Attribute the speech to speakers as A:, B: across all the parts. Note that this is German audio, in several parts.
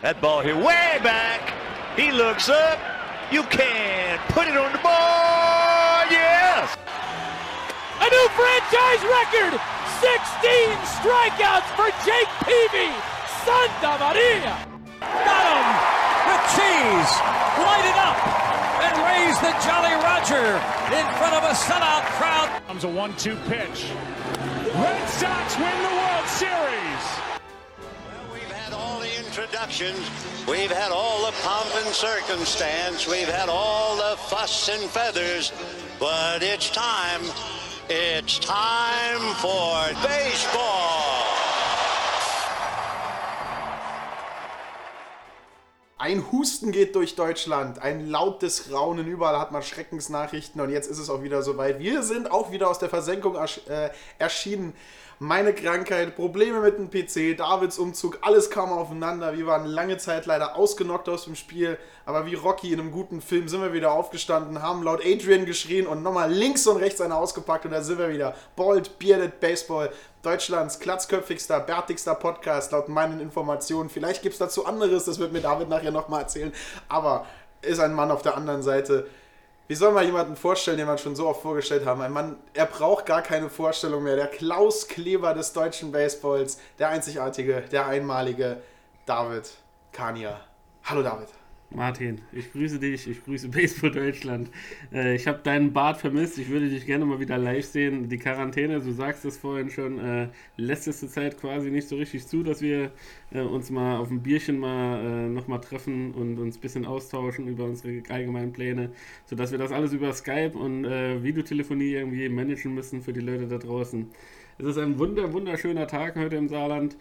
A: That ball here way back. He looks up. You can put it on the board. Yes.
B: A new franchise record. 16 strikeouts for Jake Peavy. Santa Maria.
C: Got him with cheese. Light it up and raise the Jolly Roger in front of a sellout crowd.
D: Comes a one-two pitch. Red Sox win the World Series.
E: Introductions. We've had all the pomp and circumstance. We've had all the fuss and feathers. But it's time. It's time for baseball.
F: Ein Husten geht durch Deutschland, ein lautes Raunen, überall hat man Schreckensnachrichten und jetzt ist es auch wieder soweit. Wir sind auch wieder aus der Versenkung ersch äh, erschienen. Meine Krankheit, Probleme mit dem PC, Davids Umzug, alles kam aufeinander. Wir waren lange Zeit leider ausgenockt aus dem Spiel, aber wie Rocky in einem guten Film sind wir wieder aufgestanden, haben laut Adrian geschrien und nochmal links und rechts eine ausgepackt und da sind wir wieder. Bald, Bearded Baseball, Deutschlands glatzköpfigster, bärtigster Podcast, laut meinen Informationen. Vielleicht gibt es dazu anderes, das wird mir David nachher nochmal erzählen, aber ist ein Mann auf der anderen Seite. Wie soll man jemanden vorstellen, den wir schon so oft vorgestellt haben? Ein Mann, er braucht gar keine Vorstellung mehr. Der Klaus Kleber des deutschen Baseballs, der einzigartige, der einmalige David Kania. Hallo David.
G: Martin, ich grüße dich, ich grüße Baseball Deutschland. Äh, ich habe deinen Bart vermisst, ich würde dich gerne mal wieder live sehen. Die Quarantäne, du sagst es vorhin schon, äh, lässt es zur Zeit quasi nicht so richtig zu, dass wir äh, uns mal auf ein Bierchen mal äh, nochmal treffen und uns ein bisschen austauschen über unsere allgemeinen Pläne, sodass wir das alles über Skype und äh, Videotelefonie irgendwie managen müssen für die Leute da draußen. Es ist ein wunder, wunderschöner Tag heute im Saarland.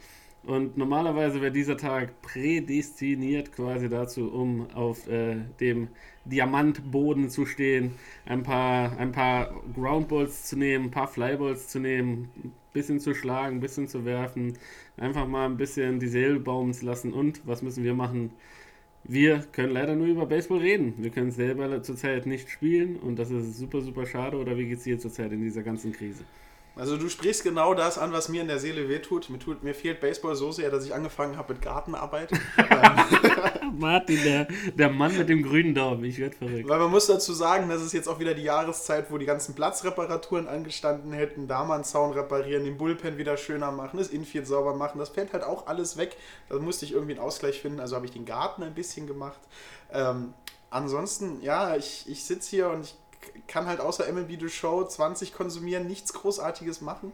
G: Und normalerweise wäre dieser Tag prädestiniert quasi dazu, um auf äh, dem Diamantboden zu stehen, ein paar, ein paar Groundballs zu nehmen, ein paar Flyballs zu nehmen, ein bisschen zu schlagen, ein bisschen zu werfen, einfach mal ein bisschen die Seele baumen zu lassen. Und was müssen wir machen? Wir können leider nur über Baseball reden. Wir können selber zurzeit nicht spielen und das ist super, super schade. Oder wie geht es dir zurzeit in dieser ganzen Krise?
F: Also du sprichst genau das an, was mir in der Seele wehtut. Mir, tut, mir fehlt Baseball so sehr, dass ich angefangen habe mit Gartenarbeit.
G: Martin, der, der Mann mit dem grünen Daumen, ich werde verrückt.
F: Weil man muss dazu sagen, das ist jetzt auch wieder die Jahreszeit, wo die ganzen Platzreparaturen angestanden hätten. Da mal einen Zaun reparieren, den Bullpen wieder schöner machen, das Infield sauber machen. Das fällt halt auch alles weg. Da musste ich irgendwie einen Ausgleich finden. Also habe ich den Garten ein bisschen gemacht. Ähm, ansonsten, ja, ich, ich sitze hier und ich kann halt außer MLB The Show 20 konsumieren, nichts Großartiges machen.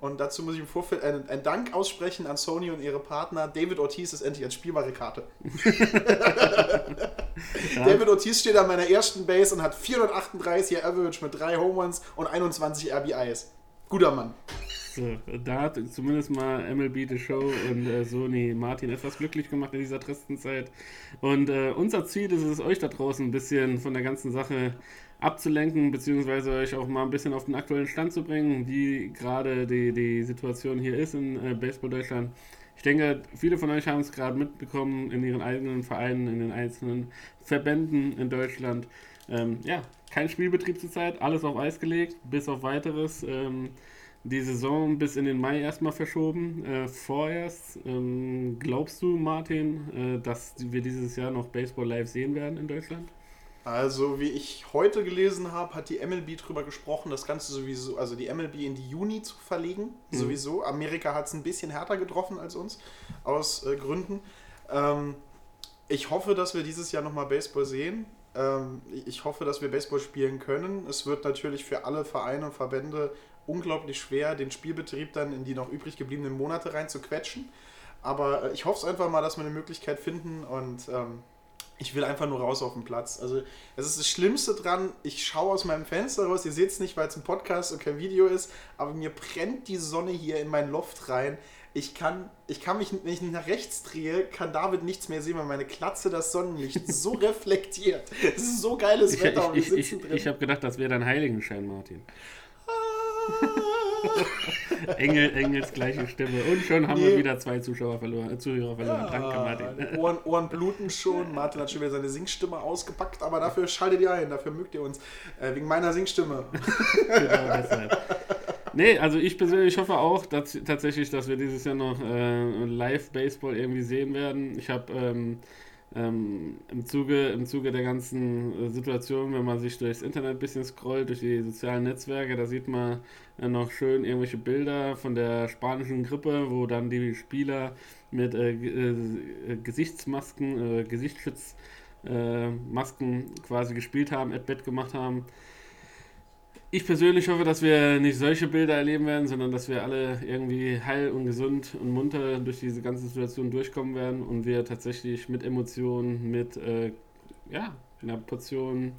F: Und dazu muss ich im Vorfeld einen, einen, Dank aussprechen an Sony und ihre Partner. David Ortiz ist endlich als spielbare Karte. ja. David Ortiz steht an meiner ersten Base und hat 438er Average mit 3 Home Runs und 21 RBIs. Guter Mann.
G: So, da hat zumindest mal MLB The Show und äh, Sony Martin etwas glücklich gemacht in dieser tristen Zeit. Und äh, unser Ziel ist es, euch da draußen ein bisschen von der ganzen Sache abzulenken, beziehungsweise euch auch mal ein bisschen auf den aktuellen Stand zu bringen, wie gerade die, die Situation hier ist in äh, Baseball Deutschland. Ich denke, viele von euch haben es gerade mitbekommen in ihren eigenen Vereinen, in den einzelnen Verbänden in Deutschland. Ähm, ja, kein Spielbetrieb zurzeit, alles auf Eis gelegt, bis auf weiteres. Ähm, die Saison bis in den Mai erstmal verschoben. Äh, vorerst ähm, glaubst du, Martin, äh, dass wir dieses Jahr noch Baseball live sehen werden in Deutschland?
F: Also, wie ich heute gelesen habe, hat die MLB darüber gesprochen, das Ganze sowieso, also die MLB in die Juni zu verlegen. Mhm. Sowieso. Amerika hat es ein bisschen härter getroffen als uns, aus äh, Gründen. Ähm, ich hoffe, dass wir dieses Jahr nochmal Baseball sehen. Ähm, ich hoffe, dass wir Baseball spielen können. Es wird natürlich für alle Vereine und Verbände unglaublich schwer, den Spielbetrieb dann in die noch übrig gebliebenen Monate rein zu quetschen. Aber äh, ich hoffe es einfach mal, dass wir eine Möglichkeit finden und ähm, ich will einfach nur raus auf den Platz. Also, das ist das Schlimmste dran. Ich schaue aus meinem Fenster raus. Ihr seht es nicht, weil es ein Podcast und kein Video ist. Aber mir brennt die Sonne hier in mein Loft rein. Ich kann, ich kann mich, wenn ich nicht nach rechts drehe, kann David nichts mehr sehen, weil meine Klatze das Sonnenlicht so reflektiert. Es ist so geiles Wetter.
G: Ich, ich, ich, ich habe gedacht, das wäre dein Heiligenschein, Martin. Engel, Engels gleiche Stimme. Und schon haben nee. wir wieder zwei Zuschauer verloren, äh, Zuhörer verloren. Ja, Danke, Martin.
F: Ohren, Ohren bluten schon. Martin hat schon wieder seine Singstimme ausgepackt, aber dafür schaltet ihr ein, dafür mögt ihr uns. Äh, wegen meiner Singstimme. genau deshalb.
G: nee, also ich persönlich hoffe auch dass, tatsächlich, dass wir dieses Jahr noch äh, Live-Baseball irgendwie sehen werden. Ich habe ähm, ähm, im, Zuge, im Zuge der ganzen äh, Situation, wenn man sich durchs Internet ein bisschen scrollt, durch die sozialen Netzwerke, da sieht man äh, noch schön irgendwelche Bilder von der spanischen Grippe, wo dann die Spieler mit äh, äh, Gesichtsmasken, äh, Gesichtsschutzmasken quasi gespielt haben, at Bett gemacht haben. Ich persönlich hoffe, dass wir nicht solche Bilder erleben werden, sondern dass wir alle irgendwie heil und gesund und munter durch diese ganze Situation durchkommen werden und wir tatsächlich mit Emotionen, mit äh, ja, einer Portion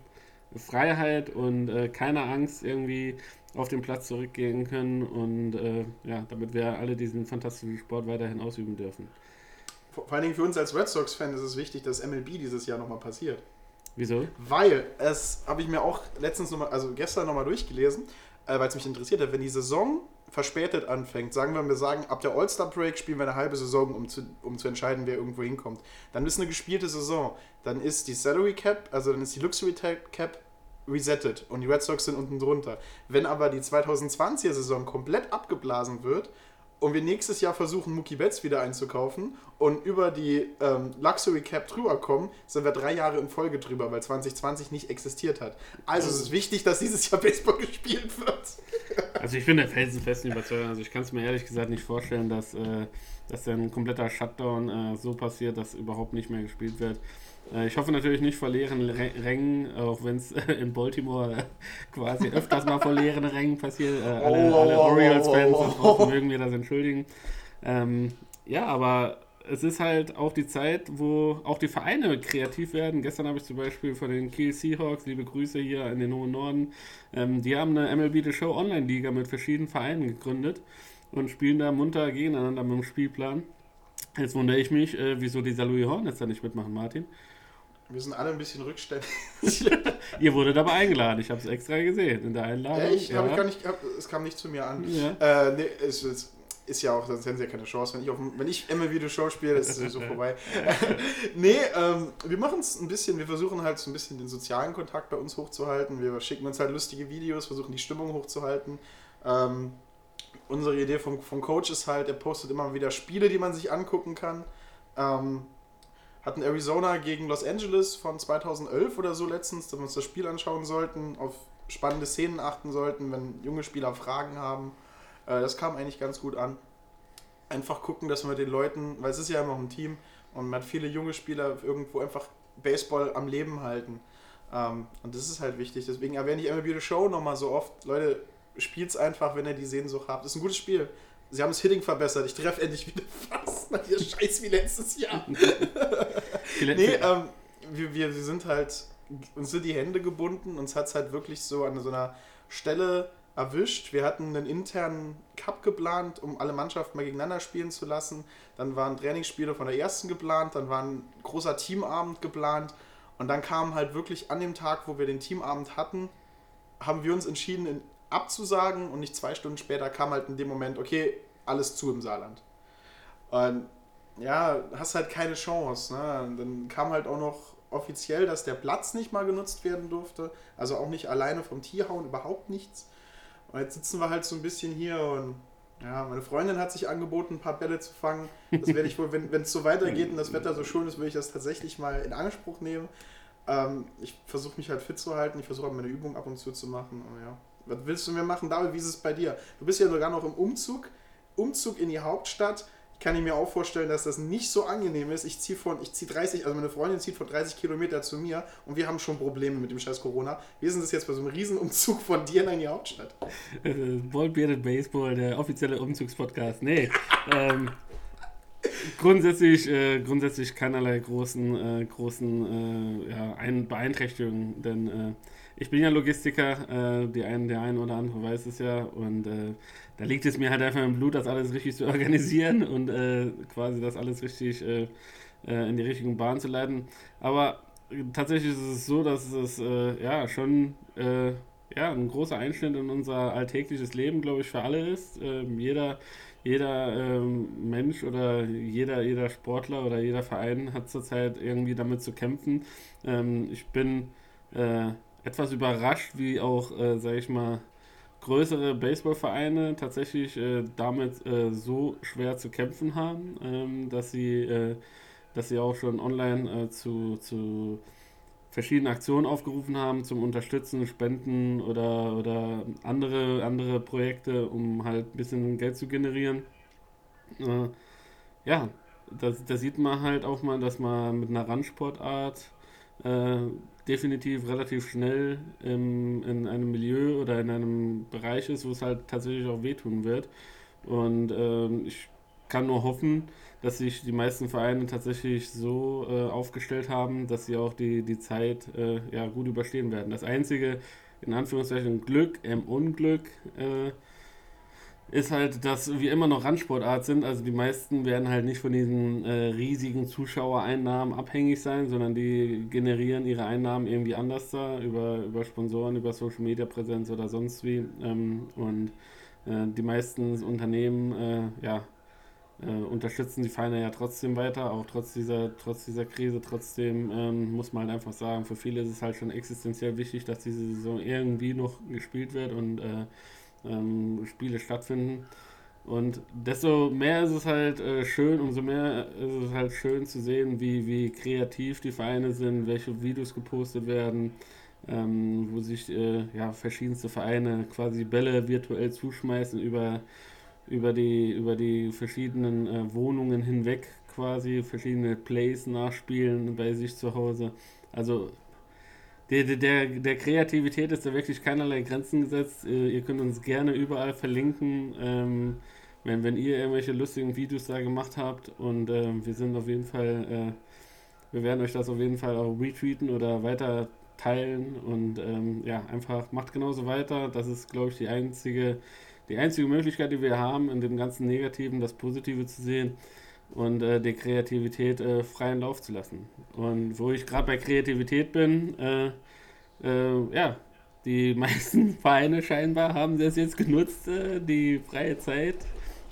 G: Freiheit und äh, keiner Angst irgendwie auf den Platz zurückgehen können und äh, ja, damit wir alle diesen fantastischen Sport weiterhin ausüben dürfen.
F: Vor allen Dingen für uns als Red Sox-Fan ist es wichtig, dass MLB dieses Jahr nochmal passiert.
G: Wieso?
F: Weil, es habe ich mir auch letztens nochmal, also gestern nochmal durchgelesen, äh, weil es mich interessiert hat, wenn die Saison verspätet anfängt, sagen wir, wir sagen, ab der All-Star-Break spielen wir eine halbe Saison, um zu, um zu entscheiden, wer irgendwo hinkommt. Dann ist eine gespielte Saison. Dann ist die Salary Cap, also dann ist die Luxury Cap resettet und die Red Sox sind unten drunter. Wenn aber die 2020er Saison komplett abgeblasen wird und wir nächstes Jahr versuchen, Mookie Betts wieder einzukaufen und über die ähm, Luxury Cap drüber kommen, sind wir drei Jahre in Folge drüber, weil 2020 nicht existiert hat. Also es ist wichtig, dass dieses Jahr Baseball gespielt wird.
G: Also ich bin der felsenfesten Überzeugung. Also ich kann es mir ehrlich gesagt nicht vorstellen, dass, äh, dass ein kompletter Shutdown äh, so passiert, dass überhaupt nicht mehr gespielt wird. Äh, ich hoffe natürlich nicht vor leeren Rängen, auch wenn es in Baltimore quasi öfters mal vor leeren Rängen passiert. Äh, alle,
F: Oh,
G: alle Orioles-Fans
F: oh,
G: mögen mir das entschuldigen. Ähm, ja, aber es ist halt auch die Zeit, wo auch die Vereine kreativ werden. Gestern habe ich zum Beispiel von den Kiel Seahawks, liebe Grüße hier in den hohen Norden, ähm, die haben eine MLB The Show Online-Liga mit verschiedenen Vereinen gegründet und spielen da munter gegeneinander mit dem Spielplan. Jetzt wundere ich mich, äh, wieso die St. Louis Hornets da nicht mitmachen, Martin.
F: Wir sind alle ein bisschen rückständig.
G: Ihr wurdet aber eingeladen, ich habe es extra gesehen in der Einladung.
F: ich habe
G: ja.
F: gar nicht, hab, es kam nicht zu mir an.
G: Ja.
F: Äh, nee, es, es ist ja auch, sonst hätten sie ja keine Chance. Wenn ich, auf, wenn ich MLB The Show spiele, ist es sowieso vorbei. nee, ähm, wir machen es ein bisschen, wir versuchen halt so ein bisschen den sozialen Kontakt bei uns hochzuhalten. Wir schicken uns halt lustige Videos, versuchen die Stimmung hochzuhalten. Ähm, unsere Idee vom, vom Coach ist halt, er postet immer wieder Spiele, die man sich angucken kann. Ähm, hatten Arizona gegen Los Angeles von 2011 oder so letztens, dass wir uns das Spiel anschauen sollten, auf spannende Szenen achten sollten, wenn junge Spieler Fragen haben. Äh, das kam eigentlich ganz gut an. Einfach gucken, dass man den Leuten, weil es ist ja immer noch ein Team und man hat viele junge Spieler irgendwo einfach Baseball am Leben halten. Ähm, und das ist halt wichtig. Deswegen erwähne ich MLB The Show nochmal so oft. Leute, spielt's einfach, wenn ihr die Sehnsucht habt. Das ist ein gutes Spiel. Sie haben das Hitting verbessert. Ich treffe endlich wieder fast. Ihr Scheiß wie letztes Jahr. Nee, ähm, wir, wir, wir sind halt, uns sind die Hände gebunden, uns hat es halt wirklich so an so einer Stelle erwischt. Wir hatten einen internen Cup geplant, um alle Mannschaften mal gegeneinander spielen zu lassen. Dann waren Trainingsspiele von der ersten geplant, dann war ein großer Teamabend geplant und dann kam halt wirklich an dem Tag, wo wir den Teamabend hatten, haben wir uns entschieden, abzusagen und nicht zwei Stunden später kam halt in dem Moment, okay, alles zu im Saarland. Und ja, hast halt keine Chance. Ne? Dann kam halt auch noch offiziell, dass der Platz nicht mal genutzt werden durfte. Also auch nicht alleine vom Tierhauen, überhaupt nichts. Und jetzt sitzen wir halt so ein bisschen hier und ja, meine Freundin hat sich angeboten, ein paar Bälle zu fangen. Das werde ich wohl, wenn es so weitergeht und das Wetter so schön ist, würde ich das tatsächlich mal in Anspruch nehmen. Ähm, ich versuche mich halt fit zu halten, ich versuche meine Übungen ab und zu zu machen. Und ja. Was willst du mir machen, David? Wie ist es bei dir? Du bist ja sogar noch im Umzug. Umzug in die Hauptstadt. Kann ich mir auch vorstellen, dass das nicht so angenehm ist. Ich ziehe von, ich ziehe 30, also meine Freundin zieht von 30 Kilometer zu mir und wir haben schon Probleme mit dem scheiß Corona. Ist denn das jetzt bei so einem Riesenumzug von dir in die Hauptstadt?
G: Äh, Ball Bearded Baseball, der offizielle Umzugspodcast. Nee. ähm, grundsätzlich, äh, grundsätzlich keinerlei großen, äh, großen äh, ja, Ein Beeinträchtigungen, denn äh, ich bin ja Logistiker, äh, die ein, der eine oder andere weiß es ja, und äh, da liegt es mir halt einfach im Blut, das alles richtig zu organisieren und äh, quasi das alles richtig äh, äh, in die richtigen Bahn zu leiten. Aber tatsächlich ist es so, dass es äh, ja schon äh, ja, ein großer Einschnitt in unser alltägliches Leben, glaube ich, für alle ist. Ähm, jeder jeder ähm, Mensch oder jeder, jeder Sportler oder jeder Verein hat zurzeit irgendwie damit zu kämpfen. Ähm, ich bin äh, etwas überrascht, wie auch, äh, sage ich mal, größere Baseballvereine tatsächlich äh, damit äh, so schwer zu kämpfen haben, ähm, dass sie äh, dass sie auch schon online äh, zu, zu verschiedenen Aktionen aufgerufen haben zum Unterstützen, Spenden oder, oder andere, andere Projekte, um halt ein bisschen Geld zu generieren. Äh, ja, da, da sieht man halt auch mal, dass man mit einer Randsportart äh, definitiv relativ schnell im, in einem Milieu oder in einem Bereich ist, wo es halt tatsächlich auch wehtun wird. Und ähm, ich kann nur hoffen, dass sich die meisten Vereine tatsächlich so äh, aufgestellt haben, dass sie auch die, die Zeit äh, ja, gut überstehen werden. Das einzige, in Anführungszeichen, Glück im Unglück äh, ist halt, dass wir immer noch Randsportart sind. Also die meisten werden halt nicht von diesen äh, riesigen Zuschauereinnahmen abhängig sein, sondern die generieren ihre Einnahmen irgendwie anders da, über, über Sponsoren, über Social Media Präsenz oder sonst wie. Ähm, und äh, die meisten Unternehmen, äh, ja, äh, unterstützen die Vereine ja trotzdem weiter, auch trotz dieser, trotz dieser Krise. Trotzdem ähm, muss man halt einfach sagen, für viele ist es halt schon existenziell wichtig, dass diese Saison irgendwie noch gespielt wird und äh, ähm, Spiele stattfinden. Und desto mehr ist es halt äh, schön, umso mehr ist es halt schön zu sehen, wie, wie kreativ die Vereine sind, welche Videos gepostet werden, ähm, wo sich äh, ja, verschiedenste Vereine quasi Bälle virtuell zuschmeißen über über die, über die verschiedenen äh, Wohnungen hinweg quasi verschiedene Plays nachspielen bei sich zu Hause. Also der, der, der Kreativität ist da wirklich keinerlei Grenzen gesetzt. Äh, ihr könnt uns gerne überall verlinken, ähm, wenn, wenn ihr irgendwelche lustigen Videos da gemacht habt. Und äh, wir sind auf jeden Fall, äh, wir werden euch das auf jeden Fall auch retweeten oder weiter teilen. Und ähm, ja, einfach macht genauso weiter. Das ist, glaube ich, die einzige die einzige Möglichkeit, die wir haben, in dem ganzen Negativen das Positive zu sehen und äh, die Kreativität äh, freien Lauf zu lassen. Und wo ich gerade bei Kreativität bin, äh, äh ja, die meisten Vereine scheinbar haben das jetzt genutzt, äh, die freie Zeit,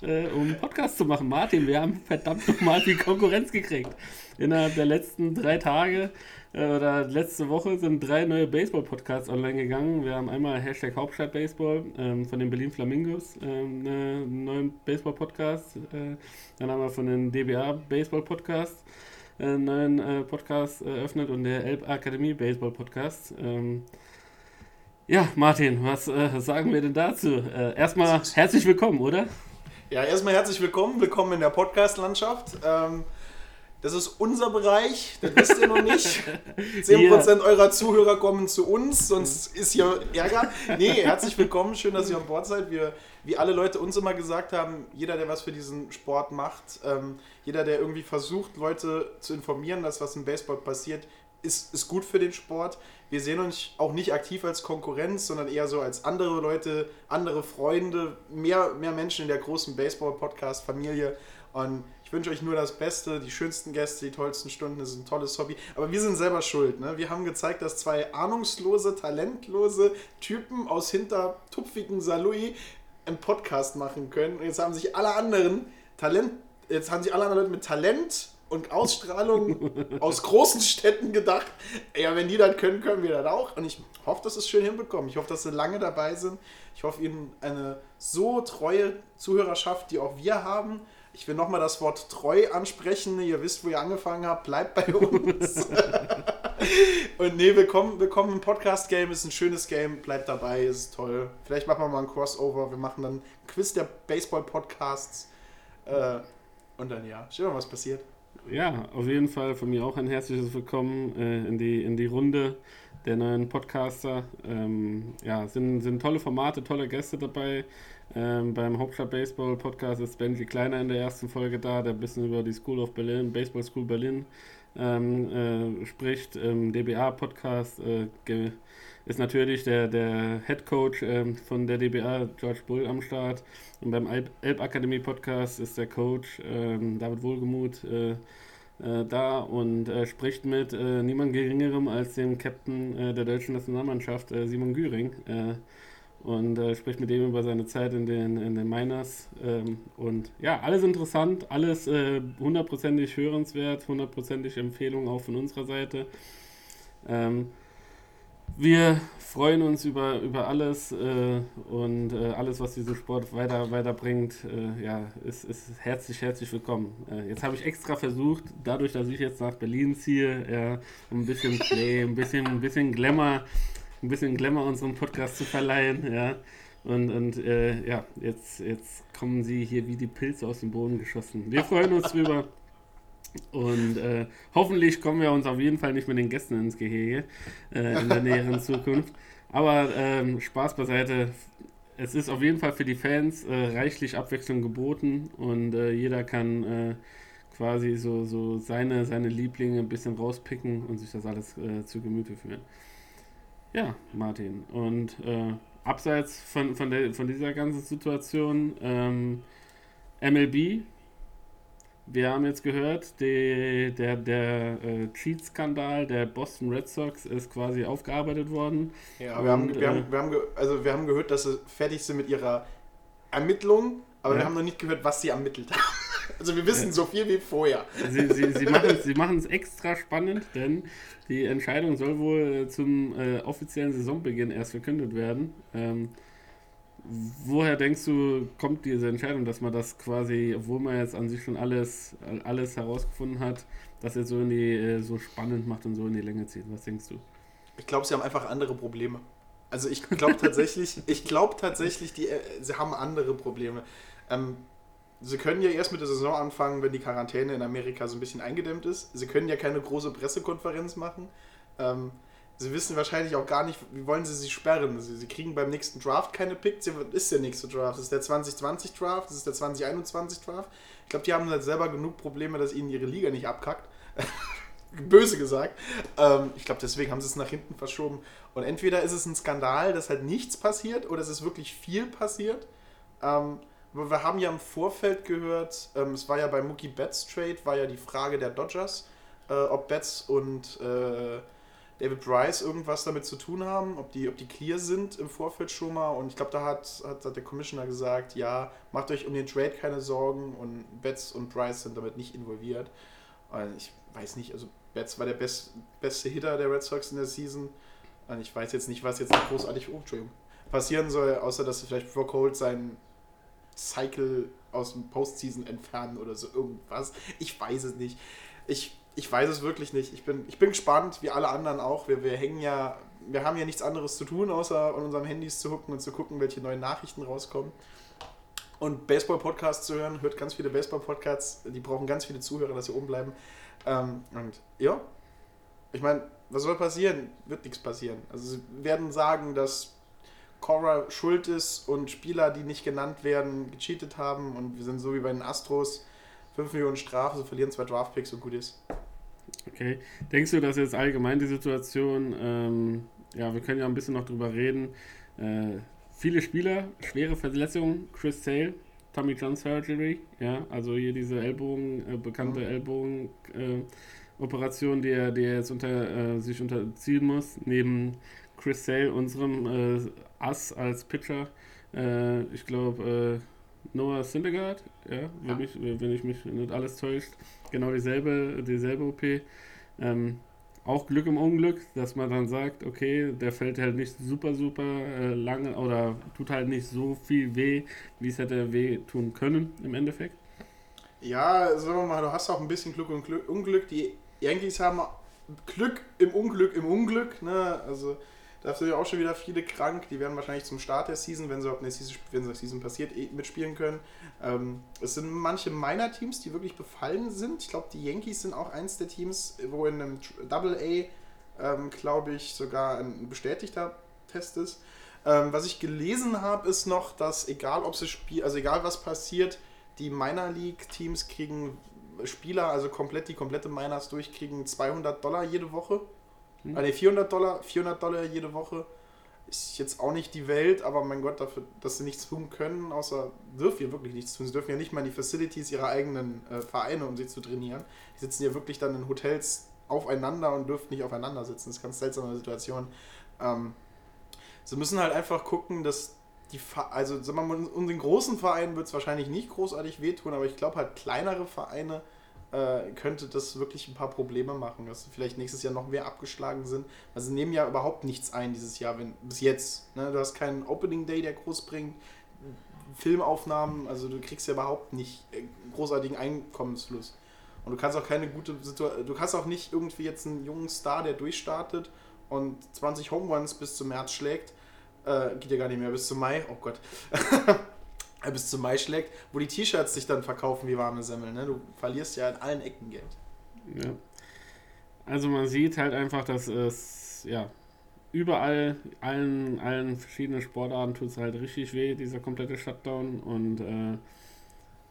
G: äh, um Podcast zu machen. Martin, wir haben verdammt nochmal viel Konkurrenz gekriegt. Innerhalb der letzten drei Tage äh, oder letzte Woche sind drei neue Baseball-Podcasts online gegangen. Wir haben einmal Hashtag Hauptstadt Baseball ähm, von den Berlin Flamingos, ähm, einen neuen Baseball-Podcast. Äh, dann haben wir von den DBA Baseball-Podcast äh, einen neuen äh, Podcast eröffnet und der Elb Akademie Baseball-Podcast. Ähm, ja, Martin, was äh, sagen wir denn dazu? Äh, erstmal herzlich willkommen, oder?
F: Ja, erstmal herzlich willkommen. Willkommen in der Podcast-Landschaft. Ähm, das ist unser Bereich, das wisst ihr noch nicht. 10% yeah. eurer Zuhörer kommen zu uns, sonst ist hier Ärger. Nee, herzlich willkommen, schön, dass ihr an Bord seid. Wir, wie alle Leute uns immer gesagt haben, jeder, der was für diesen Sport macht, ähm, jeder, der irgendwie versucht, Leute zu informieren, dass was im Baseball passiert, ist, ist gut für den Sport. Wir sehen uns auch nicht aktiv als Konkurrenz, sondern eher so als andere Leute, andere Freunde, mehr, mehr Menschen in der großen Baseball-Podcast-Familie. Und wünsche euch nur das Beste, die schönsten Gäste, die tollsten Stunden. Das ist ein tolles Hobby. Aber wir sind selber schuld. Ne? Wir haben gezeigt, dass zwei ahnungslose, talentlose Typen aus hintertupfigen Salui einen Podcast machen können. Und jetzt haben sich alle anderen Talent, jetzt haben sich alle anderen Leute mit Talent und Ausstrahlung aus großen Städten gedacht, ja, wenn die das können, können wir das auch. Und ich hoffe, dass es schön hinbekommen. Ich hoffe, dass sie lange dabei sind. Ich hoffe, ihnen eine so treue Zuhörerschaft, die auch wir haben, ich will nochmal das Wort treu ansprechen. Ihr wisst, wo ihr angefangen habt. Bleibt bei uns. und nee, willkommen, willkommen im Podcast-Game. Ist ein schönes Game. Bleibt dabei, ist toll. Vielleicht machen wir mal ein Crossover. Wir machen dann ein Quiz der Baseball-Podcasts. Äh, und dann ja, mal, was passiert.
G: Ja, auf jeden Fall von mir auch ein herzliches Willkommen äh, in, die, in die Runde der neuen Podcaster. Ähm, ja, sind, sind tolle Formate, tolle Gäste dabei. Ähm, beim Hauptstadt Baseball Podcast ist Benji Kleiner in der ersten Folge da, der ein bisschen über die School of Berlin, Baseball School Berlin ähm, äh, spricht. Im DBA Podcast äh, ist natürlich der, der Head Coach äh, von der DBA, George Bull, am Start. Und beim Elb, Elb Akademie Podcast ist der Coach ähm, David Wohlgemuth äh, äh, da und äh, spricht mit äh, niemand Geringerem als dem Captain äh, der deutschen Nationalmannschaft, äh, Simon Güring und spricht mit dem über seine Zeit in den, in den Miners. Ähm, und ja, alles interessant, alles hundertprozentig hörenswert, hundertprozentig Empfehlung auch von unserer Seite. Ähm, Wir freuen uns über, über alles äh, und äh, alles, was diesen Sport weiter, weiterbringt. Äh, ja, ist, ist herzlich, herzlich willkommen. Äh, jetzt habe ich extra versucht, dadurch, dass ich jetzt nach Berlin ziehe, ein bisschen Play, ein bisschen, ein bisschen Glamour, ein bisschen Glamour unserem Podcast zu verleihen. Ja. Und, und äh, ja, jetzt, jetzt kommen sie hier wie die Pilze aus dem Boden geschossen. Wir freuen uns drüber. Und äh, hoffentlich kommen wir uns auf jeden Fall nicht mit den Gästen ins Gehege äh, in der näheren Zukunft. Aber ähm, Spaß beiseite. Es ist auf jeden Fall für die Fans äh, reichlich Abwechslung geboten und äh, jeder kann äh, quasi so, so seine, seine Lieblinge ein bisschen rauspicken und sich das alles äh, zu Gemüte führen. Ja, Martin. Und abseits von, von, der, von dieser ganzen Situation, ähm, MLB wir haben jetzt gehört, die, der, der äh, Cheat-Skandal der Boston Red Sox ist quasi aufgearbeitet worden.
F: Ja, wir, haben, wir, haben, äh, wir, haben, also wir haben gehört, dass sie fertig sind mit ihrer Ermittlung, aber ja. wir haben noch nicht gehört, was sie ermittelt haben. Also wir wissen ja. so viel wie vorher.
G: Sie, sie, sie machen es extra spannend, denn die Entscheidung soll wohl zum äh, offiziellen Saisonbeginn erst verkündet werden. Ähm, woher denkst du, kommt diese Entscheidung, dass man das quasi, obwohl man jetzt an sich schon alles, alles herausgefunden hat, dass er so in die äh, so spannend macht und so in die Länge zieht? Was denkst du?
F: Ich glaube, sie haben einfach andere Probleme. Also ich glaube tatsächlich, ich glaube tatsächlich, die, äh, sie haben andere Probleme. Ähm, sie können ja erst mit der Saison anfangen, wenn die Quarantäne in Amerika so ein bisschen eingedämmt ist. Sie können ja keine große Pressekonferenz machen. Ähm, Sie wissen wahrscheinlich auch gar nicht, wie wollen sie sie sperren. Sie, sie kriegen beim nächsten Draft keine Picks. Ist der nächste Draft. Das ist der 2020 Draft, das ist der 2021 Draft. Ich glaube, die haben halt selber genug Probleme, dass ihnen ihre Liga nicht abkackt. Böse gesagt. Ähm, ich glaube, deswegen haben sie es nach hinten verschoben. Und entweder ist es ein Skandal, dass halt nichts passiert, oder es ist wirklich viel passiert. Ähm, wir haben ja im Vorfeld gehört, ähm, es war ja bei Mookie Betts Trade, war ja die Frage der Dodgers, äh, ob Betts und äh, David Bryce irgendwas damit zu tun haben, ob die, ob die clear sind im Vorfeld schon mal. Und ich glaube, da hat, hat, hat, der Commissioner gesagt, ja, macht euch um den Trade keine Sorgen und Betts und Bryce sind damit nicht involviert. Und ich weiß nicht, also Betts war der best, beste Hitter der Red Sox in der Season. Und ich weiß jetzt nicht, was jetzt großartig oh, passieren soll, außer dass vielleicht Brock Holt seinen Cycle aus dem Postseason entfernen oder so irgendwas. Ich weiß es nicht. Ich ich weiß es wirklich nicht. Ich bin, ich bin gespannt, wie alle anderen auch. Wir, wir hängen ja, wir haben ja nichts anderes zu tun, außer an unseren Handys zu gucken und zu gucken, welche neuen Nachrichten rauskommen. Und Baseball-Podcasts zu hören, hört ganz viele Baseball-Podcasts, die brauchen ganz viele Zuhörer, dass sie oben bleiben. Ähm, und ja, ich meine, was soll passieren? Wird nichts passieren. Also sie werden sagen, dass Cora schuld ist und Spieler, die nicht genannt werden, gecheatet haben und wir sind so wie bei den Astros 5 Millionen Strafe, sie verlieren zwei Draftpicks und gut ist.
G: Okay. Denkst du, dass jetzt allgemein die Situation, ähm, ja, wir können ja ein bisschen noch drüber reden, äh, viele Spieler, schwere Verletzungen, Chris Sale, Tommy John Surgery, ja, also hier diese Ellbogen, äh, bekannte mhm. Ellbogen-Operation, äh, die, er, die er jetzt unter, äh, sich unterziehen muss, neben Chris Sale, unserem äh, Ass als Pitcher, äh, ich glaube, Noah Syndergaard, ja, wenn, ja. Ich, wenn ich mich nicht alles täuscht, genau dieselbe, dieselbe OP. Ähm, auch Glück im Unglück, dass man dann sagt, okay, der fällt halt nicht super, super äh, lange oder tut halt nicht so viel weh, wie es hätte weh tun können im Endeffekt.
F: Ja, sagen wir mal, du hast auch ein bisschen Glück und Glück, Unglück. Die Yankees haben Glück im Unglück im Unglück. Ne? Also da sind ja auch schon wieder viele krank. Die werden wahrscheinlich zum Start der Season, wenn sie auch eine Season, wenn die Season passiert, eh mitspielen können. Ähm, es sind manche meiner Teams, die wirklich befallen sind. Ich glaube, die Yankees sind auch eins der Teams, wo in einem Double A, ähm, glaube ich, sogar ein bestätigter Test ist. Ähm, was ich gelesen habe, ist noch, dass egal ob sie spielen, also egal was passiert, die Minor League Teams kriegen Spieler, also komplett die komplette Miners durchkriegen 200 Dollar jede Woche hm. Also 400 Dollar, 400 Dollar jede Woche ist jetzt auch nicht die Welt, aber mein Gott, dafür, dass sie nichts tun können, außer dürfen ja wirklich nichts tun. Sie dürfen ja nicht mal in die Facilities ihrer eigenen äh, Vereine, um sie zu trainieren. Die sitzen ja wirklich dann in Hotels aufeinander und dürfen nicht aufeinander sitzen. Das ist eine ganz seltsame Situation. Ähm, sie müssen halt einfach gucken, dass die, also sagen wir mal, unseren großen Vereinen wird es wahrscheinlich nicht großartig wehtun, aber ich glaube halt kleinere Vereine, äh, könnte das wirklich ein paar Probleme machen, dass vielleicht nächstes Jahr noch mehr abgeschlagen sind. Also sie nehmen ja überhaupt nichts ein dieses Jahr, wenn, bis jetzt. Ne? Du hast keinen Opening Day, der groß bringt, Filmaufnahmen, also du kriegst ja überhaupt nicht äh, großartigen Einkommensfluss. Und du kannst auch keine gute Situation, du kannst auch nicht irgendwie jetzt einen jungen Star, der durchstartet und 20 Home Runs bis zum März schlägt, äh, geht ja gar nicht mehr, bis zum Mai, oh Gott, bis zum Mai schlägt, wo die T-Shirts sich dann verkaufen wie warme Semmeln. Ne? Du verlierst ja in allen Ecken Geld.
G: Ja. Also man sieht halt einfach, dass es ja überall, allen, allen verschiedenen Sportarten tut es halt richtig weh, dieser komplette Shutdown und äh,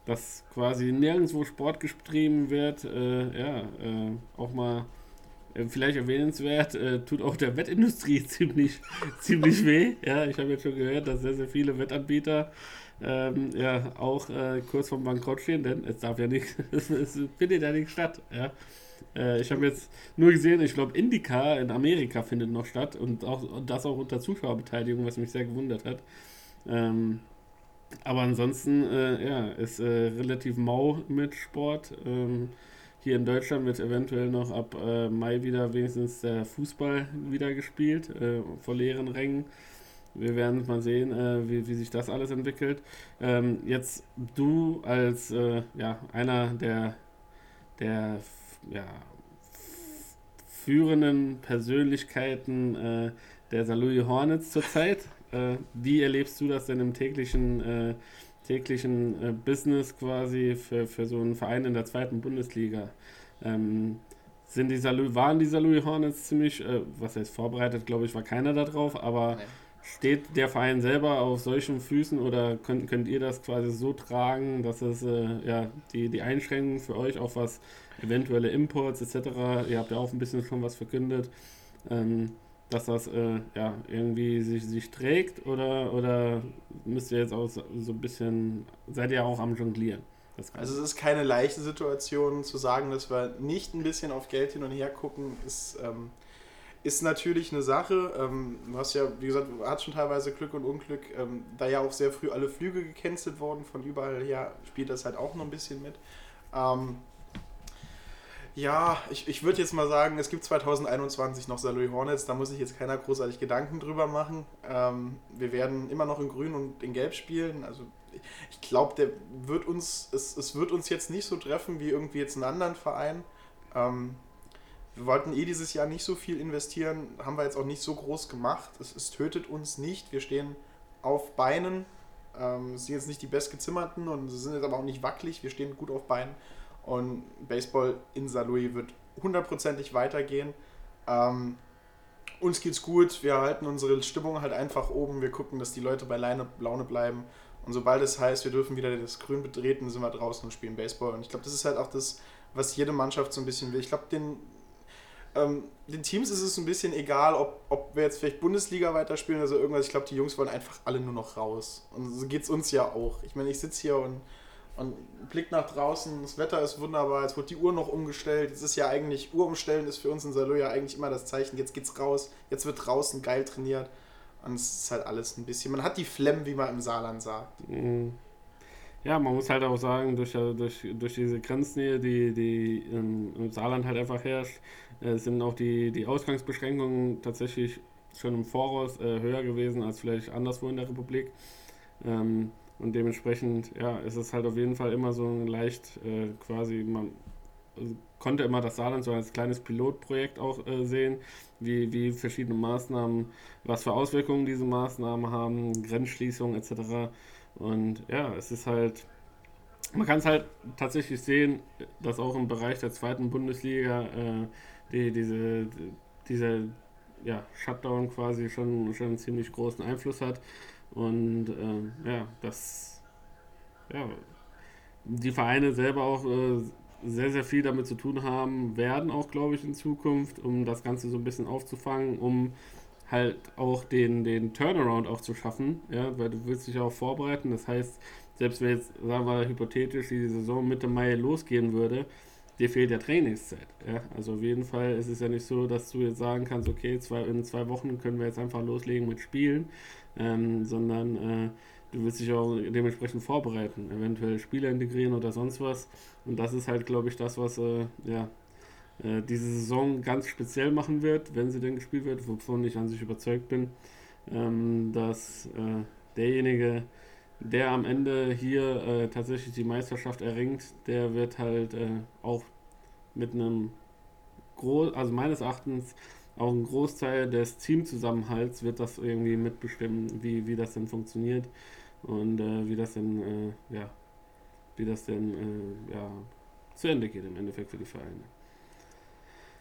G: dass quasi nirgendwo Sport getrieben wird, äh, ja, äh, auch mal äh, vielleicht erwähnenswert, äh, tut auch der Wettindustrie ziemlich, ziemlich weh. Ja, ich habe jetzt schon gehört, dass sehr, sehr viele Wettanbieter ähm, ja auch äh, kurz vorm Bankrott stehen, denn es darf ja nicht, es, findet ja nicht statt. Ja. Äh, ich habe jetzt nur gesehen, ich glaube, Indica in Amerika findet noch statt und, auch, und das auch unter Zuschauerbeteiligung, was mich sehr gewundert hat. Ähm, aber ansonsten, äh, ja, ist äh, relativ mau mit Sport. Ähm, hier in Deutschland wird eventuell noch ab äh, Mai wieder wenigstens der Fußball wieder gespielt, äh, vor leeren Rängen. Wir werden mal sehen, äh, wie, wie sich das alles entwickelt. Ähm, jetzt du als äh, ja, einer der, der ja, führenden Persönlichkeiten äh, der Saarlouis Hornets zurzeit. Äh, wie erlebst du das denn im täglichen, äh, täglichen äh, Business quasi für, für so einen Verein in der zweiten Bundesliga? Ähm, sind die Saarlouis, waren die Saarlouis Hornets ziemlich, was heißt vorbereitet, glaube ich, war keiner da drauf, aber Nein. Steht der Verein selber auf solchen Füßen oder könnt, könnt ihr das quasi so tragen, dass es äh, ja, die, die Einschränkungen für euch auf was eventuelle Imports etc., ihr habt ja auch ein bisschen schon was verkündet, ähm, dass das äh, ja, irgendwie sich, sich trägt oder, oder müsst ihr jetzt auch so ein bisschen, seid ihr auch am Jonglieren?
F: Also es ist keine leichte Situation zu sagen, dass wir nicht ein bisschen auf Geld hin und her gucken, ist, ähm, ist natürlich eine Sache. Ähm, du hast ja, wie gesagt, hat schon teilweise Glück und Unglück, ähm, da ja auch sehr früh alle Flüge gecancelt wurden, von überall her spielt das halt auch noch ein bisschen mit. Ähm, ja, ich, ich würde jetzt mal sagen, es gibt 2021 noch Saloy Hornets, da muss sich jetzt keiner großartig Gedanken drüber machen. Ähm, wir werden immer noch in Grün und in Gelb spielen. Also ich glaube, der wird uns, es, es wird uns jetzt nicht so treffen wie irgendwie jetzt einen anderen Verein. Ähm, wir wollten eh dieses Jahr nicht so viel investieren, haben wir jetzt auch nicht so groß gemacht. Es, es tötet uns nicht. Wir stehen auf Beinen. Ähm, sind jetzt nicht die bestgezimmerten und sind jetzt aber auch nicht wackelig. Wir stehen gut auf Beinen. Und Baseball in Saarlouis wird hundertprozentig weitergehen. Ähm, uns geht's gut, wir halten unsere Stimmung halt einfach oben, wir gucken, dass die Leute bei Laune bleiben. Und sobald es heißt, wir dürfen wieder das Grün betreten, sind wir draußen und spielen Baseball. Und ich glaube, das ist halt auch das, was jede Mannschaft so ein bisschen will. Ich glaube, den, ähm, den Teams ist es ein bisschen egal, ob, ob wir jetzt vielleicht Bundesliga weiterspielen oder irgendwas. Ich glaube, die Jungs wollen einfach alle nur noch raus. Und so geht es uns ja auch. Ich meine, ich sitze hier und und Blick nach draußen, das Wetter ist wunderbar, jetzt wird die Uhr noch umgestellt. Es ist ja eigentlich, Uhr umstellen ist für uns in Salo ja eigentlich immer das Zeichen, jetzt geht's raus, jetzt wird draußen geil trainiert. Und es ist halt alles ein bisschen, man hat die Flemm, wie man im Saarland sagt. Mhm.
G: Ja, man muss halt auch sagen, durch, durch, durch diese Grenznähe, die, die im, Saarland halt einfach herrscht, äh, sind auch die, die Ausgangsbeschränkungen tatsächlich schon im Voraus äh, höher gewesen als vielleicht anderswo in der Republik. Ähm, und dementsprechend, ja, ist es halt auf jeden Fall immer so leicht äh, quasi, man also konnte immer das Saarland so als kleines Pilotprojekt auch äh, sehen, wie, wie verschiedene Maßnahmen, was für Auswirkungen diese Maßnahmen haben, Grenzschließungen etc. Und ja, es ist halt, man kann es halt tatsächlich sehen, dass auch im Bereich der zweiten Bundesliga äh, die, diese, diese ja, Shutdown quasi schon, schon einen ziemlich großen Einfluss hat. Und äh, ja, das, ja, die Vereine selber auch äh, sehr, sehr viel damit zu tun haben werden, auch glaube ich in Zukunft, um das Ganze so ein bisschen aufzufangen, um halt auch den, den Turnaround auch zu schaffen, ja, weil du willst dich auch vorbereiten. Das heißt, selbst wenn jetzt, sagen wir hypothetisch, die Saison Mitte Mai losgehen würde, dir fehlt ja Trainingszeit. Ja? Also auf jeden Fall ist es ja nicht so, dass du jetzt sagen kannst, okay, zwei, in zwei Wochen können wir jetzt einfach loslegen mit Spielen, ähm, sondern äh, du willst dich auch dementsprechend vorbereiten, eventuell Spieler integrieren oder sonst was. Und das ist halt, glaube ich, das, was äh, ja, äh, diese Saison ganz speziell machen wird, wenn sie denn gespielt wird, wovon ich an sich überzeugt bin, ähm, dass äh, derjenige, der am Ende hier äh, tatsächlich die Meisterschaft erringt, der wird halt äh, auch mit einem groß, also meines Erachtens auch ein Großteil des Teamzusammenhalts wird das irgendwie mitbestimmen, wie, wie das denn funktioniert und äh, wie das denn, äh, ja, wie das denn äh, ja, zu Ende geht im Endeffekt für die Vereine.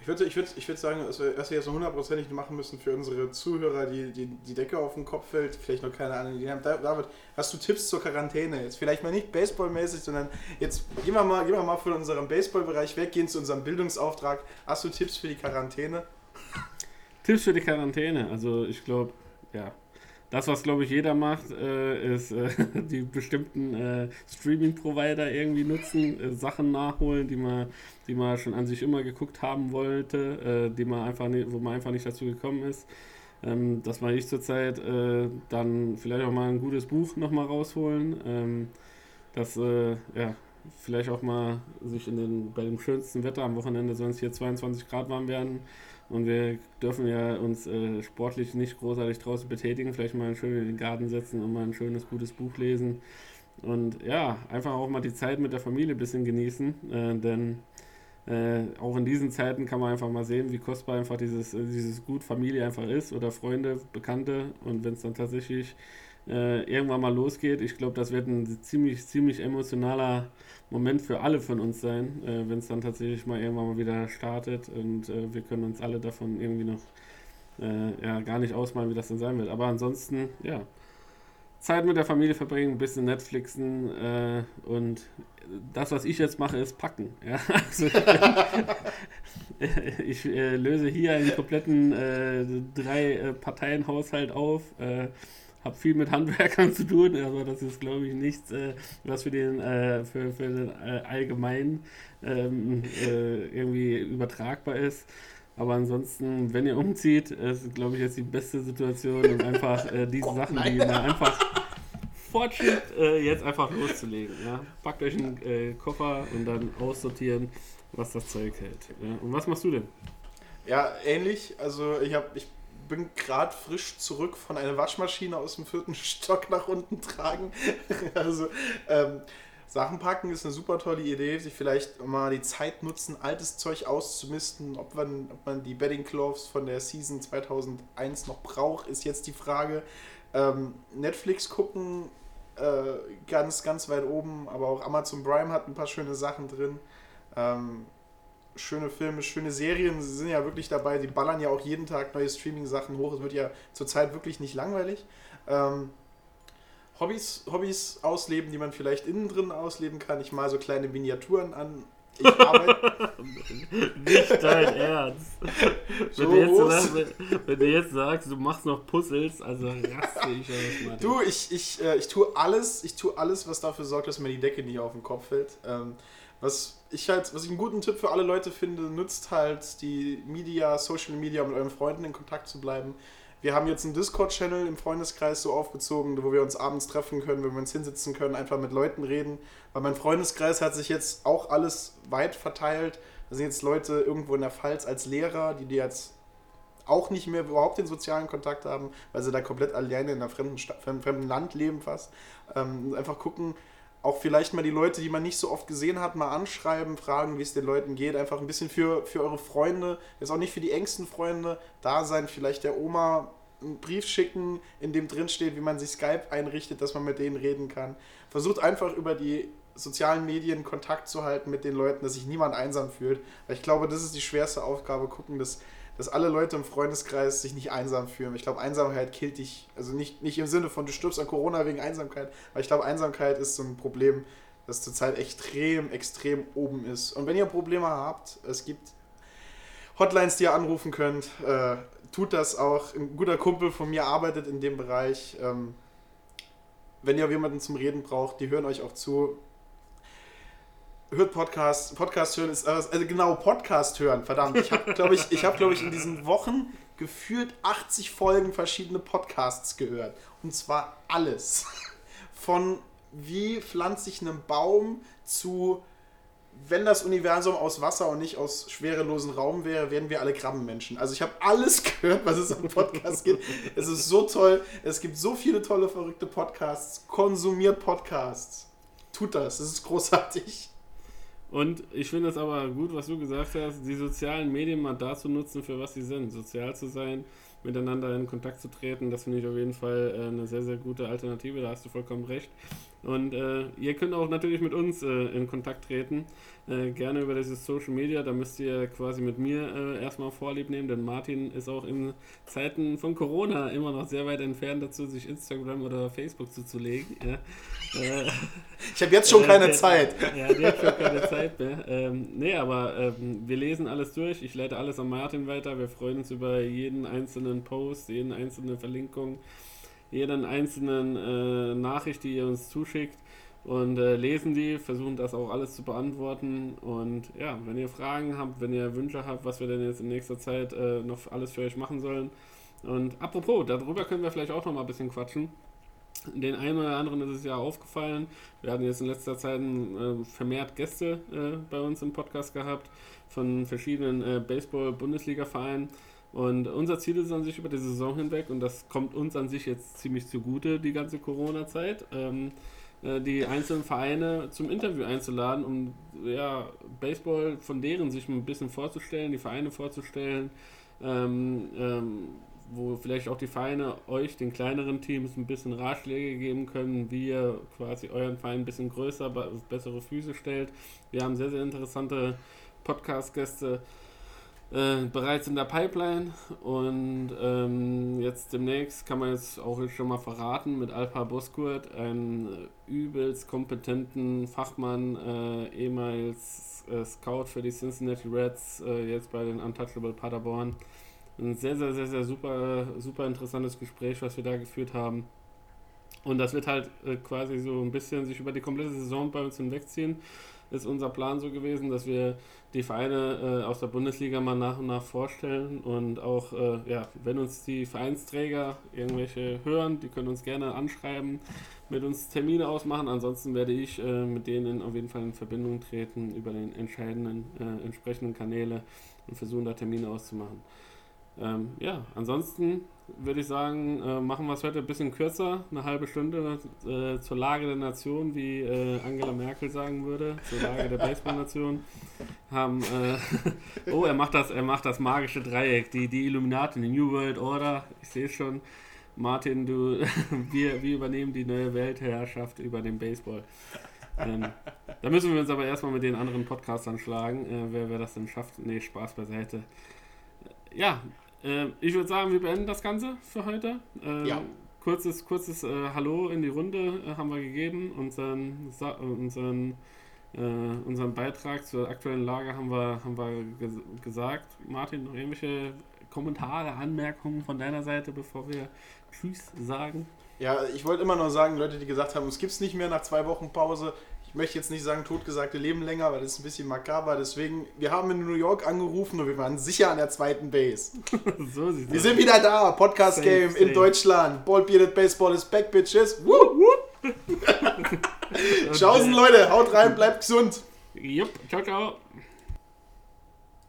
F: Ich würde ich würd, ich würd sagen, dass wir, dass wir jetzt noch hundertprozentig machen müssen für unsere Zuhörer, die, die die Decke auf den Kopf fällt, vielleicht noch keine Ahnung, die haben. David, hast du Tipps zur Quarantäne? Jetzt vielleicht mal nicht baseballmäßig, sondern jetzt gehen wir mal, gehen wir mal von unserem Baseballbereich weg, gehen zu unserem Bildungsauftrag. Hast du Tipps für die Quarantäne?
G: Tipps für die Quarantäne. Also ich glaube, ja, das, was glaube ich jeder macht, äh, ist äh, die bestimmten äh, Streaming-Provider irgendwie nutzen, äh, Sachen nachholen, die man, die man schon an sich immer geguckt haben wollte, äh, die man einfach nicht, wo man einfach nicht dazu gekommen ist. Ähm, das mache ich zurzeit. Äh, dann vielleicht auch mal ein gutes Buch nochmal rausholen. Ähm, das, ja, vielleicht auch mal sich in den, bei dem schönsten Wetter am Wochenende sonst hier 22 Grad warm werden und wir dürfen ja uns äh, sportlich nicht großartig draußen betätigen, vielleicht mal schön in den Garten setzen und mal ein schönes, gutes Buch lesen. Und ja, einfach auch mal die Zeit mit der Familie ein bisschen genießen, äh, denn äh, auch in diesen Zeiten kann man einfach mal sehen, wie kostbar einfach dieses, äh, dieses Gut Familie einfach ist oder Freunde, Bekannte. Und wenn es dann tatsächlich äh, irgendwann mal losgeht. Ich glaube, das wird ein ziemlich, ziemlich emotionaler Moment für alle von uns sein, äh, wenn es dann tatsächlich mal irgendwann mal wieder startet und äh, wir können uns alle davon irgendwie noch äh, ja, gar nicht ausmalen, wie das dann sein wird. Aber ansonsten, ja. Zeit mit der Familie verbringen, ein bisschen Netflixen äh, und das, was ich jetzt mache, ist packen. Ja? Also ich äh, löse hier einen kompletten äh, drei äh, Parteien Haushalt auf, äh, habe viel mit Handwerkern zu tun, aber das ist, glaube ich, nichts, äh, was für den, äh, für, für den äh, allgemein ähm, äh, irgendwie übertragbar ist. Aber ansonsten, wenn ihr umzieht, ist, glaube ich, jetzt die beste Situation, um einfach äh, diese Sachen, die man einfach fortschiebt, äh, jetzt einfach loszulegen. Ja? Packt euch einen Koffer und dann aussortieren, was das Zeug hält. Ja? Und was machst du denn?
F: Ja, ähnlich. Also ich habe ich bin gerade frisch zurück von einer Waschmaschine aus dem vierten Stock nach unten tragen. also ähm, Sachen packen ist eine super tolle Idee, sich vielleicht mal die Zeit nutzen, altes Zeug auszumisten. Ob man, ob man die Bedding Clothes von der Season 2001 noch braucht, ist jetzt die Frage. Ähm, Netflix gucken, äh, ganz, ganz weit oben, aber auch Amazon Prime hat ein paar schöne Sachen drin. Ähm, schöne Filme, schöne Serien sie sind ja wirklich dabei. Die ballern ja auch jeden Tag neue Streaming-Sachen hoch. Es wird ja zurzeit wirklich nicht langweilig. Ähm, Hobbys, Hobbys ausleben, die man vielleicht innen drin ausleben kann. Ich mal so kleine Miniaturen an. Ich arbeite.
G: nicht dein Ernst. So wenn, du sagst, wenn, du jetzt sagst, du machst noch Puzzles, also raste ich aus,
F: Martin. Du, ich, ich, äh, ich tue alles, ich tue alles, was dafür sorgt, dass mir die Decke nicht auf den Kopf fällt. Ähm, was ich halt, was ich einen guten Tipp für alle Leute finde, nutzt halt die Media, Social Media, um mit euren Freunden in Kontakt zu bleiben. Wir haben jetzt einen Discord-Channel im Freundeskreis so aufgezogen, wo wir uns abends treffen können, wenn wir uns hinsetzen können, einfach mit Leuten reden. Weil mein Freundeskreis hat sich jetzt auch alles weit verteilt. Da sind jetzt Leute irgendwo in der Pfalz als Lehrer, die, die jetzt auch nicht mehr überhaupt den sozialen Kontakt haben, weil sie da komplett alleine in einem fremden, fremden Land leben fast. Ähm, einfach gucken, auch vielleicht mal die Leute, die man nicht so oft gesehen hat, mal anschreiben, fragen, wie es den Leuten geht. Einfach ein bisschen für, für eure Freunde, jetzt auch nicht für die engsten Freunde, da sein, vielleicht der Oma einen Brief schicken, in dem drin steht, wie man sich Skype einrichtet, dass man mit denen reden kann. Versucht einfach über die sozialen Medien Kontakt zu halten mit den Leuten, dass sich niemand einsam fühlt. Weil ich glaube, das ist die schwerste Aufgabe, gucken, dass dass alle Leute im Freundeskreis sich nicht einsam fühlen. Ich glaube, Einsamkeit killt dich. Also nicht, nicht im Sinne von, du stirbst an Corona wegen Einsamkeit, weil ich glaube, Einsamkeit ist so ein Problem, das zurzeit extrem, extrem oben ist. Und wenn ihr Probleme habt, es gibt Hotlines, die ihr anrufen könnt. Äh, tut das auch. Ein guter Kumpel von mir arbeitet in dem Bereich. Ähm, wenn ihr jemanden zum Reden braucht, die hören euch auch zu hört Podcast. Podcast hören ist, also genau, Podcast hören, verdammt. Ich habe, glaube ich, ich habe, glaube ich, in diesen Wochen gefühlt 80 Folgen verschiedene Podcasts gehört. Und zwar alles. von wie pflanzt sich ein Baum zu, wenn das Universum aus Wasser und nicht aus schwerelosen Raum wäre, wären wir alle Krabbenmenschen. Also ich habe alles gehört, was es am Podcast gibt. Es ist so toll. Es gibt so viele tolle, verrückte Podcasts. Konsumiert Podcasts. Tut das. Das ist großartig.
G: Und ich finde es aber gut, was du gesagt hast, die sozialen Medien mal dazu nutzen, für was sie sind. Sozial zu sein, miteinander in Kontakt zu treten, das finde ich auf jeden Fall äh, eine sehr, sehr gute Alternative, da hast du vollkommen recht. Und äh, ihr könnt auch natürlich mit uns äh, in Kontakt treten, äh, gerne über dieses Social Media, da müsst ihr quasi mit mir äh, erstmal Vorlieb nehmen, denn Martin ist auch in Zeiten von Corona immer noch sehr weit entfernt dazu, sich Instagram oder Facebook zuzulegen. Ja. Äh,
F: Ich habe jetzt schon
G: äh,
F: keine
G: der-
F: Zeit.
G: Ja, der hat schon keine Zeit mehr. Ähm, nee, aber ähm, wir lesen alles durch. Ich leite alles an Martin weiter. Wir freuen uns über jeden einzelnen Post, jeden einzelne Verlinkung, jeden einzelnen äh, Nachricht, die ihr uns zuschickt. Und äh, lesen die, versuchen das auch alles zu beantworten. Und ja, wenn ihr Fragen habt, wenn ihr Wünsche habt, was wir denn jetzt in nächster Zeit äh, noch alles für euch machen sollen. Und apropos, darüber können wir vielleicht auch noch mal ein bisschen quatschen. Den einen oder anderen ist es ja aufgefallen. Wir hatten jetzt in letzter Zeit äh, vermehrt Gäste äh, bei uns im Podcast gehabt von verschiedenen äh, Baseball-Bundesliga-Vereinen. Und unser Ziel ist an sich über die Saison hinweg, und das kommt uns an sich jetzt ziemlich zugute, die ganze Corona-Zeit, ähm, äh, die einzelnen Vereine zum Interview einzuladen, um ja, Baseball von deren sich ein bisschen vorzustellen, die Vereine vorzustellen, ähm, ähm, wo vielleicht auch die Vereine euch, den kleineren Teams, ein bisschen Ratschläge geben können, wie ihr quasi euren Verein ein bisschen größer, bessere Füße stellt. Wir haben sehr, sehr interessante Podcast-Gäste äh, bereits in der Pipeline und ähm, jetzt demnächst kann man jetzt auch schon mal verraten mit Alpa Boskurt, einen äh, übelst kompetenten Fachmann, äh, ehemals äh, Scout für die Cincinnati Reds, äh, jetzt bei den Untouchable Paderborn. Ein sehr, sehr, sehr, sehr super, super interessantes Gespräch, was wir da geführt haben. Und das wird halt äh, quasi so ein bisschen sich über die komplette Saison bei uns hinwegziehen. Ist unser Plan so gewesen, dass wir die Vereine äh, aus der Bundesliga mal nach und nach vorstellen und auch, äh, ja, wenn uns die Vereinsträger irgendwelche hören, die können uns gerne anschreiben, mit uns Termine ausmachen. Ansonsten werde ich äh, mit denen auf jeden Fall in Verbindung treten über den entscheidenden, äh, entsprechenden Kanäle und versuchen da Termine auszumachen. Ähm, ja, ansonsten würde ich sagen, äh, machen wir es heute ein bisschen kürzer, eine halbe Stunde äh, zur Lage der Nation, wie äh, Angela Merkel sagen würde, zur Lage der Baseballnation. Haben, äh, oh, er macht das, er macht das magische Dreieck, die, die Illuminati, die New World Order. Ich sehe schon, Martin, du, wir, wir übernehmen die neue Weltherrschaft über den Baseball. Ähm, da müssen wir uns aber erstmal mit den anderen Podcastern schlagen, äh, wer, wer das denn schafft. Nee, Spaß beiseite. Ja, äh, ich würde sagen, wir beenden das Ganze für heute. Äh,
F: Ja.
G: Kurzes, kurzes äh, Hallo in die Runde äh, haben wir gegeben. Unseren, äh, unseren, unseren Beitrag zur aktuellen Lage haben wir, haben wir ges gesagt. Martin, noch irgendwelche Kommentare, Anmerkungen von deiner Seite, bevor wir Tschüss sagen?
F: Ja, ich wollte immer nur sagen, Leute, die gesagt haben, es gibt es nicht mehr nach zwei Wochen Pause. Ich möchte jetzt nicht sagen, totgesagte leben länger, weil das ist ein bisschen makaber. Deswegen, wir haben in New York angerufen und wir waren sicher an der zweiten Base.
G: so sieht's
F: Wir
G: aus.
F: sind wieder da. Podcast
G: Safe,
F: Game
G: safe.
F: in Deutschland. Ball Bearded Baseball is back, bitches. Woo, woo. Tschaußen, Leute. Haut rein, bleibt gesund.
G: Jupp, ciao, ciao.